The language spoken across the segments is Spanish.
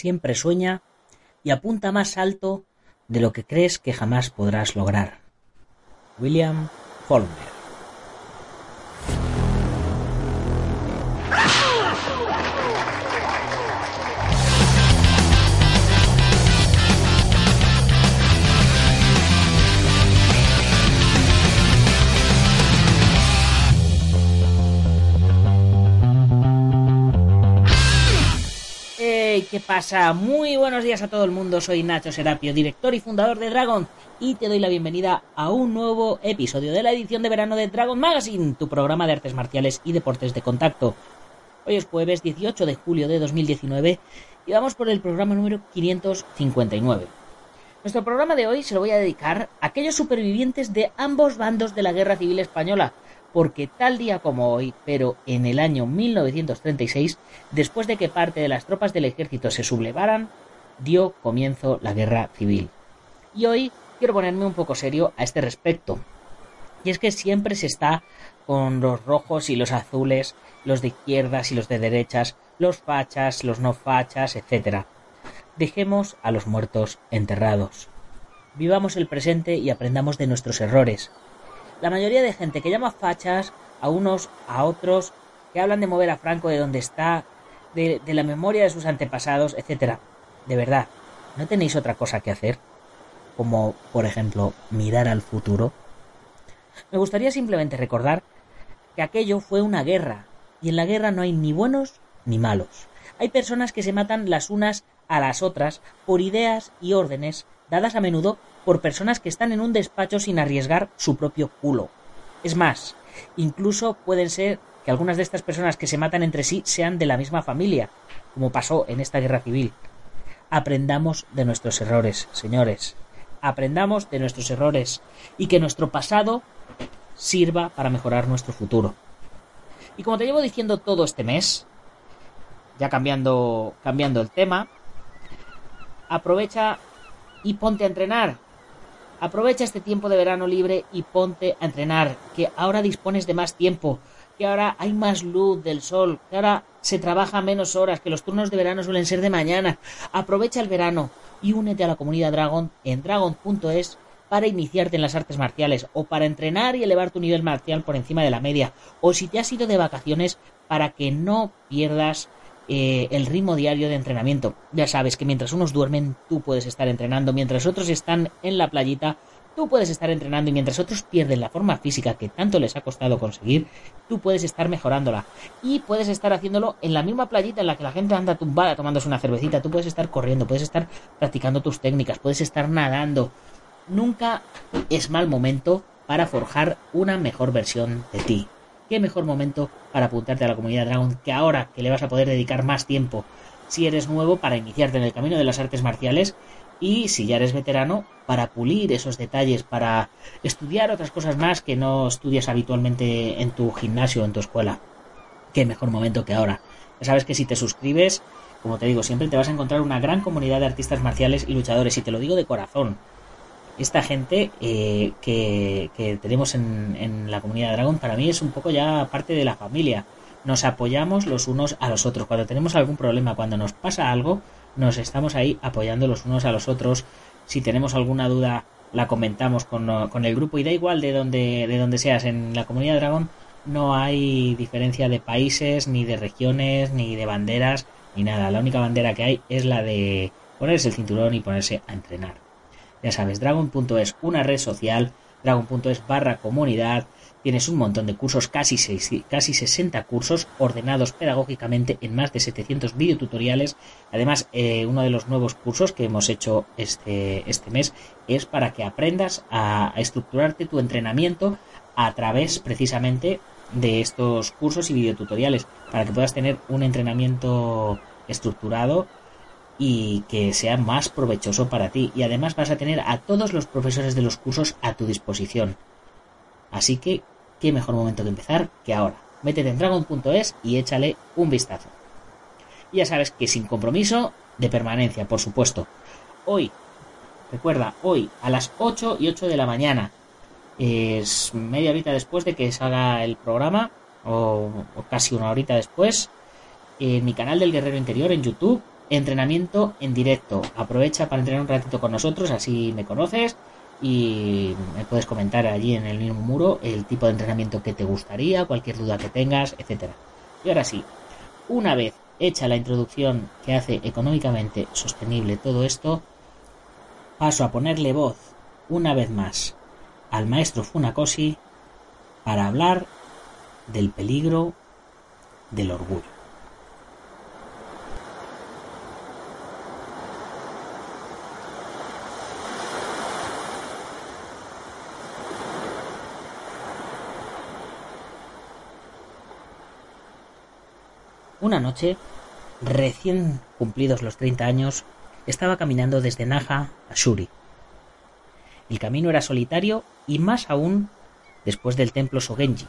siempre sueña y apunta más alto de lo que crees que jamás podrás lograr. William Faulkner ¿qué pasa? Muy buenos días a todo el mundo, soy Nacho Serapio, director y fundador de Dragon, y te doy la bienvenida a un nuevo episodio de la edición de verano de Dragon Magazine, tu programa de artes marciales y deportes de contacto. Hoy es jueves 18 de julio de 2019 y vamos por el programa número 559. Nuestro programa de hoy se lo voy a dedicar a aquellos supervivientes de ambos bandos de la Guerra Civil Española, porque tal día como hoy, pero en el año 1936, después de que parte de las tropas del ejército se sublevaran, dio comienzo la guerra civil. Y hoy quiero ponerme un poco serio a este respecto. Y es que siempre se está con los rojos y los azules, los de izquierdas y los de derechas, los fachas, los no fachas, etc. Dejemos a los muertos enterrados. Vivamos el presente y aprendamos de nuestros errores la mayoría de gente que llama fachas a unos, a otros, que hablan de mover a Franco de donde está, de, la memoria de sus antepasados, etc. De verdad, ¿no tenéis otra cosa que hacer? Como, por ejemplo, mirar al futuro. Me gustaría simplemente recordar que aquello fue una guerra, y en la guerra no hay ni buenos ni malos. Hay personas que se matan las unas a las otras por ideas y órdenes dadas a menudo por personas que están en un despacho sin arriesgar su propio culo. Es más, incluso pueden ser que algunas de estas personas que se matan entre sí sean de la misma familia, como pasó en esta guerra civil. Aprendamos de nuestros errores, señores. Aprendamos de nuestros errores y que nuestro pasado sirva para mejorar nuestro futuro. Y como te llevo diciendo todo este mes, ya cambiando, cambiando el tema, aprovecha y ponte a entrenar. Aprovecha este tiempo de verano libre y ponte a entrenar, que ahora dispones de más tiempo, que ahora hay más luz del sol, que ahora se trabaja menos horas, que los turnos de verano suelen ser de mañana. Aprovecha el verano y únete a la comunidad Dragon en dragon.es para iniciarte en las artes marciales o para entrenar y elevar tu nivel marcial por encima de la media o si te has ido de vacaciones para que no pierdas eh, el ritmo diario de entrenamiento. Ya sabes que mientras unos duermen, tú puedes estar entrenando, mientras otros están en la playita, tú puedes estar entrenando y mientras otros pierden la forma física que tanto les ha costado conseguir, tú puedes estar mejorándola. Y puedes estar haciéndolo en la misma playita en la que la gente anda tumbada tomándose una cervecita, tú puedes estar corriendo, puedes estar practicando tus técnicas, puedes estar nadando. Nunca es mal momento para forjar una mejor versión de ti qué mejor momento para apuntarte a la comunidad Dragon que ahora que le vas a poder dedicar más tiempo si eres nuevo para iniciarte en el camino de las artes marciales y si ya eres veterano para pulir esos detalles, para estudiar otras cosas más que no estudias habitualmente en tu gimnasio o en tu escuela. Qué mejor momento que ahora. Ya sabes que si te suscribes, como te digo, siempre te vas a encontrar una gran comunidad de artistas marciales y luchadores y te lo digo de corazón esta gente eh, que, tenemos en, la comunidad Dragon para mí es un poco ya parte de la familia. Nos apoyamos los unos a los otros. Cuando tenemos algún problema, cuando nos pasa algo, nos estamos ahí apoyando los unos a los otros. Si tenemos alguna duda, la comentamos con, el grupo y da igual de donde, de donde seas. En la comunidad Dragon no hay diferencia de países, ni de regiones, ni de banderas, ni nada. La única bandera que hay es la de ponerse el cinturón y ponerse a entrenar. Ya sabes, Dragon.es, una red social, Dragon.es barra comunidad. Tienes un montón de cursos, casi, casi 60 cursos ordenados pedagógicamente en más de 700 videotutoriales. Además, eh, uno de los nuevos cursos que hemos hecho este, este mes es para que aprendas a, a estructurarte tu entrenamiento a través precisamente de estos cursos y videotutoriales para que puedas tener un entrenamiento estructurado y que sea más provechoso para ti. Y además vas a tener a todos los profesores de los cursos a tu disposición. Así que, qué mejor momento que empezar que ahora. Métete en dragon.es y échale un vistazo. ya sabes que sin compromiso de permanencia, por supuesto. Hoy, recuerda, hoy a las 8 y 8 de la mañana, es media horita después de que salga el programa, o, o casi una horita después, en mi canal del Guerrero Interior en YouTube entrenamiento en directo. Aprovecha para entrenar un ratito con nosotros, así me conoces y me puedes comentar allí en el mismo muro el tipo de entrenamiento que te gustaría, cualquier duda que tengas, etcétera. Y ahora sí, una vez hecha la introducción que hace económicamente sostenible todo esto, paso a ponerle voz una vez más al maestro Funakoshi para hablar del peligro del orgullo. Una noche, recién cumplidos los 30 años, estaba caminando desde Naha a Shuri. El camino era solitario y más aún después del templo Sogenji.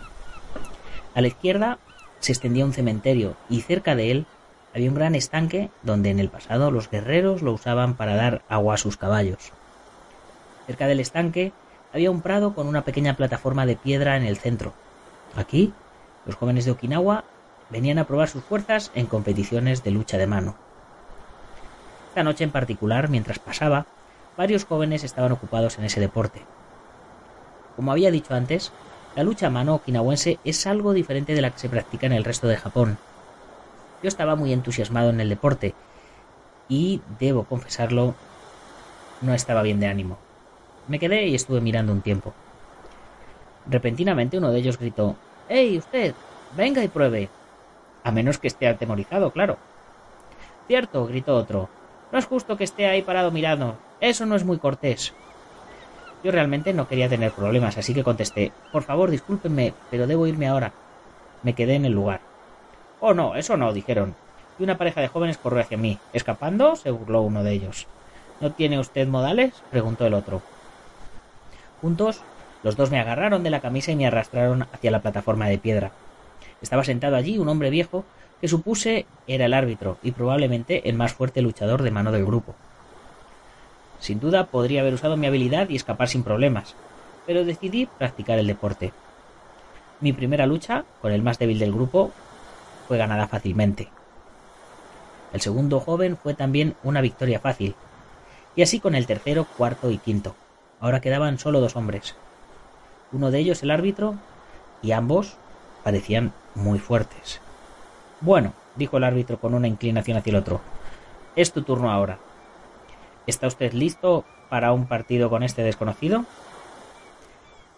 A la izquierda se extendía un cementerio y cerca de él había un gran estanque donde en el pasado los guerreros lo usaban para dar agua a sus caballos. Cerca del estanque había un prado con una pequeña plataforma de piedra en el centro. Aquí, los jóvenes de Okinawa venían a probar sus fuerzas en competiciones de lucha de mano. Esta noche en particular, mientras pasaba, varios jóvenes estaban ocupados en ese deporte. Como había dicho antes, la lucha a mano okinawense es algo diferente de la que se practica en el resto de Japón. Yo estaba muy entusiasmado en el deporte y, debo confesarlo, no estaba bien de ánimo. Me quedé y estuve mirando un tiempo. Repentinamente uno de ellos gritó ¡Ey, usted! Venga y pruebe. A menos que esté atemorizado, claro. Cierto, gritó otro. No es justo que esté ahí parado mirando. Eso no es muy cortés. Yo realmente no quería tener problemas, así que contesté Por favor, discúlpenme, pero debo irme ahora. Me quedé en el lugar. Oh, no, eso no, dijeron. Y una pareja de jóvenes corrió hacia mí. ¿Escapando? se burló uno de ellos. ¿No tiene usted modales? preguntó el otro. Juntos, los dos me agarraron de la camisa y me arrastraron hacia la plataforma de piedra. Estaba sentado allí un hombre viejo que supuse era el árbitro y probablemente el más fuerte luchador de mano del grupo. Sin duda podría haber usado mi habilidad y escapar sin problemas, pero decidí practicar el deporte. Mi primera lucha, con el más débil del grupo, fue ganada fácilmente. El segundo joven fue también una victoria fácil, y así con el tercero, cuarto y quinto. Ahora quedaban solo dos hombres. Uno de ellos el árbitro, y ambos parecían muy fuertes. Bueno, dijo el árbitro con una inclinación hacia el otro. Es tu turno ahora. ¿Está usted listo para un partido con este desconocido?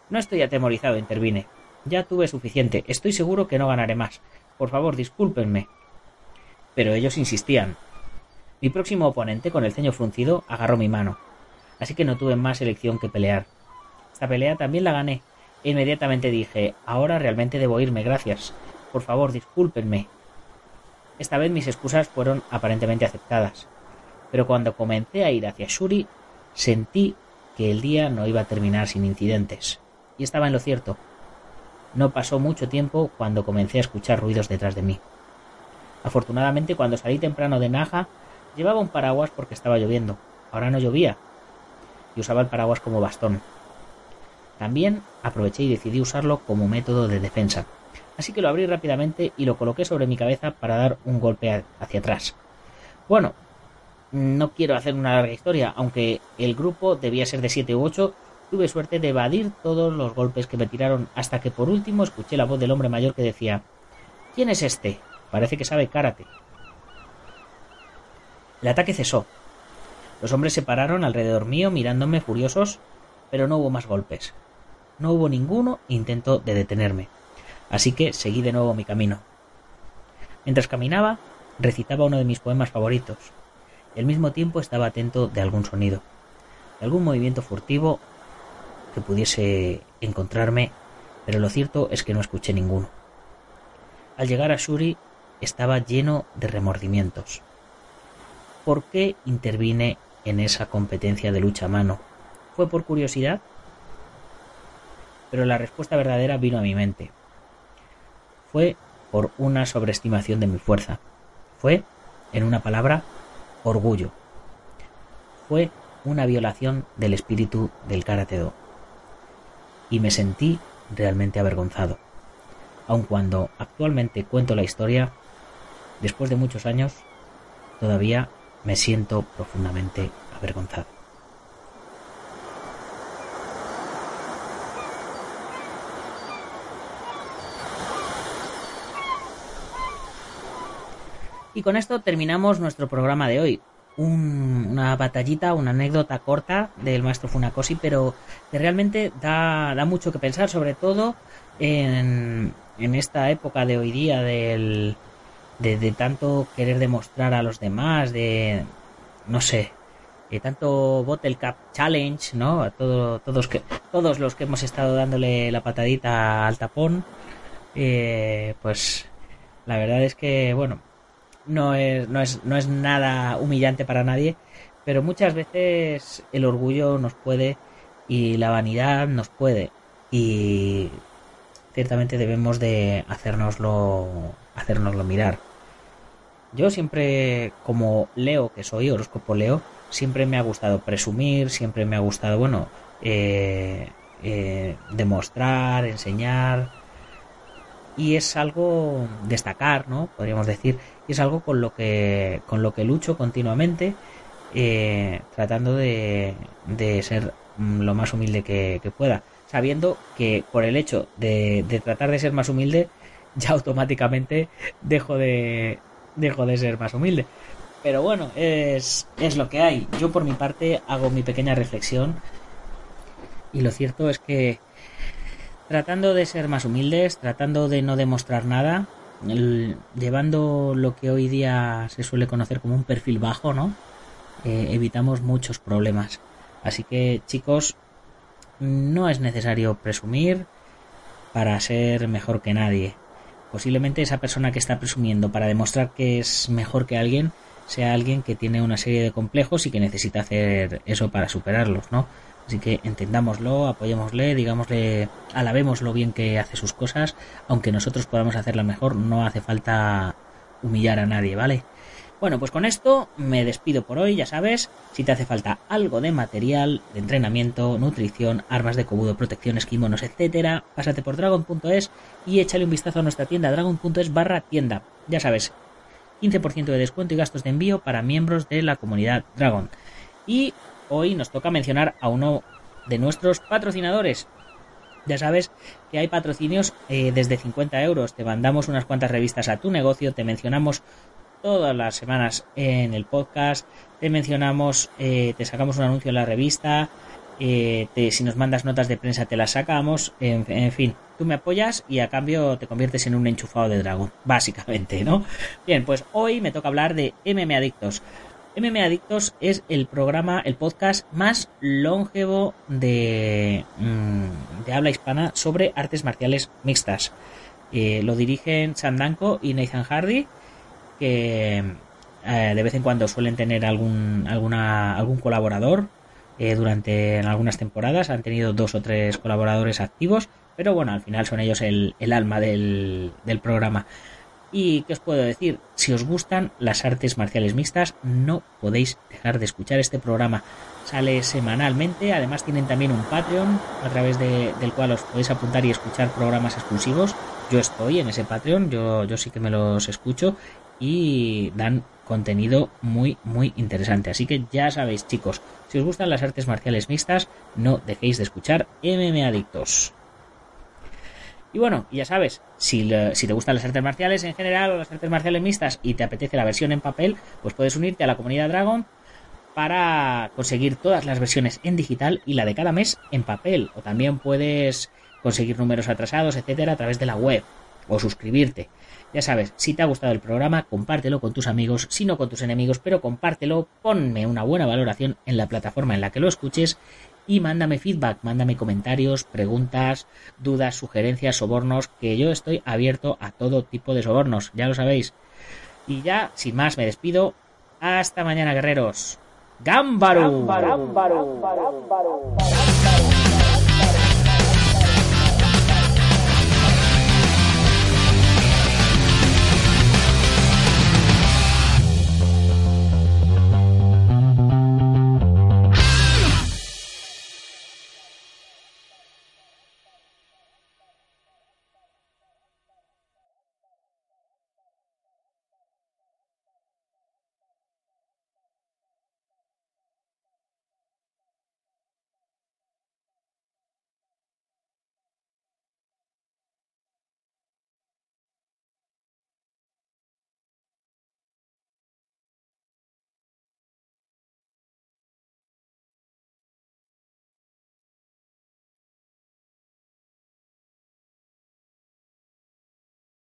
No estoy atemorizado, intervine. Ya tuve suficiente. Estoy seguro que no ganaré más. Por favor, discúlpenme. Pero ellos insistían. Mi próximo oponente, con el ceño fruncido, agarró mi mano. Así que no tuve más elección que pelear. Esta pelea también la gané. E inmediatamente dije, ahora realmente debo irme, gracias. Por favor, discúlpenme. Esta vez mis excusas fueron aparentemente aceptadas, pero cuando comencé a ir hacia Shuri, sentí que el día no iba a terminar sin incidentes. Y estaba en lo cierto. No pasó mucho tiempo cuando comencé a escuchar ruidos detrás de mí. Afortunadamente, cuando salí temprano de Naja, llevaba un paraguas porque estaba lloviendo. Ahora no llovía. Y usaba el paraguas como bastón. También aproveché y decidí usarlo como método de defensa. Así que lo abrí rápidamente y lo coloqué sobre mi cabeza para dar un golpe hacia atrás. Bueno, no quiero hacer una larga historia, aunque el grupo debía ser de siete u ocho, tuve suerte de evadir todos los golpes que me tiraron hasta que por último escuché la voz del hombre mayor que decía ¿Quién es este? Parece que sabe karate. El ataque cesó. Los hombres se pararon alrededor mío mirándome furiosos, pero no hubo más golpes. No hubo ninguno intento de detenerme, así que seguí de nuevo mi camino. Mientras caminaba, recitaba uno de mis poemas favoritos. Y al mismo tiempo estaba atento de algún sonido, de algún movimiento furtivo que pudiese encontrarme, pero lo cierto es que no escuché ninguno. Al llegar a Shuri estaba lleno de remordimientos. ¿Por qué intervine en esa competencia de lucha a mano? ¿Fue por curiosidad? pero la respuesta verdadera vino a mi mente. Fue por una sobreestimación de mi fuerza. Fue, en una palabra, orgullo. Fue una violación del espíritu del karate do. Y me sentí realmente avergonzado. Aun cuando actualmente cuento la historia, después de muchos años, todavía me siento profundamente avergonzado. Y con esto terminamos nuestro programa de hoy. una batallita, una anécdota corta del maestro Funakoshi, pero que realmente da, mucho que pensar, sobre todo en, en esta época de hoy día del, de, tanto querer demostrar a los demás, de, no sé, de tanto Bottle Cup Challenge, ¿no? A todo, todos, que, todos los que hemos estado dándole la patadita al tapón, eh, pues la verdad es que, bueno, no es, no, es, no es nada humillante para nadie, pero muchas veces el orgullo nos puede y la vanidad nos puede y ciertamente debemos de hacérnoslo, hacérnoslo mirar. Yo siempre, como Leo, que soy horóscopo Leo, siempre me ha gustado presumir, siempre me ha gustado, bueno, eh, eh, demostrar, enseñar, y es algo destacar, ¿no? Podríamos decir, y es algo con lo que con lo que lucho continuamente, eh, tratando de, de, ser lo más humilde que, pueda, sabiendo que por el hecho de, de, tratar de ser más humilde, ya automáticamente dejo de dejo de ser más humilde. Pero bueno, es, es lo que hay. Yo por mi parte hago mi pequeña reflexión y lo cierto es que tratando de ser más humildes, tratando de no demostrar nada, llevando lo que hoy día se suele conocer como un perfil bajo, ¿no? Eh, evitamos muchos problemas. Así que chicos, no es necesario presumir para ser mejor que nadie. Posiblemente esa persona que está presumiendo para demostrar que es mejor que alguien sea alguien que tiene una serie de complejos y que necesita hacer eso para superarlos, ¿no? Así que entendámoslo, apoyémosle, digámosle, alabemos lo bien que hace sus cosas, aunque nosotros podamos hacerla mejor, no hace falta humillar a nadie, ¿vale? Bueno, pues con esto me despido por hoy, ya sabes, si te hace falta algo de material, de entrenamiento, nutrición, armas de cobudo, protecciones, kimonos, etcétera, pásate por dragon.es y échale un vistazo a nuestra tienda dragon.es barra tienda. Ya sabes, 15% de descuento y gastos de envío para miembros de la comunidad Dragon. Y hoy nos toca mencionar a uno de nuestros patrocinadores. Ya sabes que hay patrocinios eh, desde 50 euros. Te mandamos unas cuantas revistas a tu negocio, te mencionamos todas las semanas en el podcast, te mencionamos, eh, te sacamos un anuncio en la revista, eh, si nos mandas notas de prensa te las sacamos, en, en, fin, tú me apoyas y a cambio te conviertes en un enchufado de dragón, básicamente, ¿no? Bien, pues hoy me toca hablar de MM Adictos. MM Adictos es el programa, el podcast más longevo de, mm, habla hispana sobre artes marciales mixtas. Eh, lo dirigen Sam Danko y Nathan Hardy, que eh, de vez en cuando suelen tener algún, alguna, algún colaborador. Eh, durante algunas temporadas han tenido dos o tres colaboradores activos, pero bueno, al final son ellos el, el alma del programa. Y qué os puedo decir, si os gustan las artes marciales mixtas, no podéis dejar de escuchar este programa. Sale semanalmente, además tienen también un Patreon a través del cual os podéis apuntar y escuchar programas exclusivos. Yo estoy en ese Patreon, yo, yo sí que me los escucho y dan contenido muy muy interesante. Así que ya sabéis chicos, si os gustan las artes marciales mixtas, no dejéis de escuchar MM Adictos. Y bueno, ya sabes, si, si, te gustan las artes marciales en general o las artes marciales mixtas y te apetece la versión en papel, pues puedes unirte a la comunidad Dragon para conseguir todas las versiones en digital y la de cada mes en papel. O también puedes conseguir números atrasados, etcétera, a través de la web o suscribirte. Ya sabes, si te ha gustado el programa, compártelo con tus amigos, si no con tus enemigos, pero compártelo, ponme una buena valoración en la plataforma en la que lo escuches y mándame feedback, mándame comentarios, preguntas, dudas, sugerencias, sobornos, que yo estoy abierto a todo tipo de sobornos, ya lo sabéis. Y ya, sin más, me despido. Hasta mañana, guerreros. ¡Gámbaro!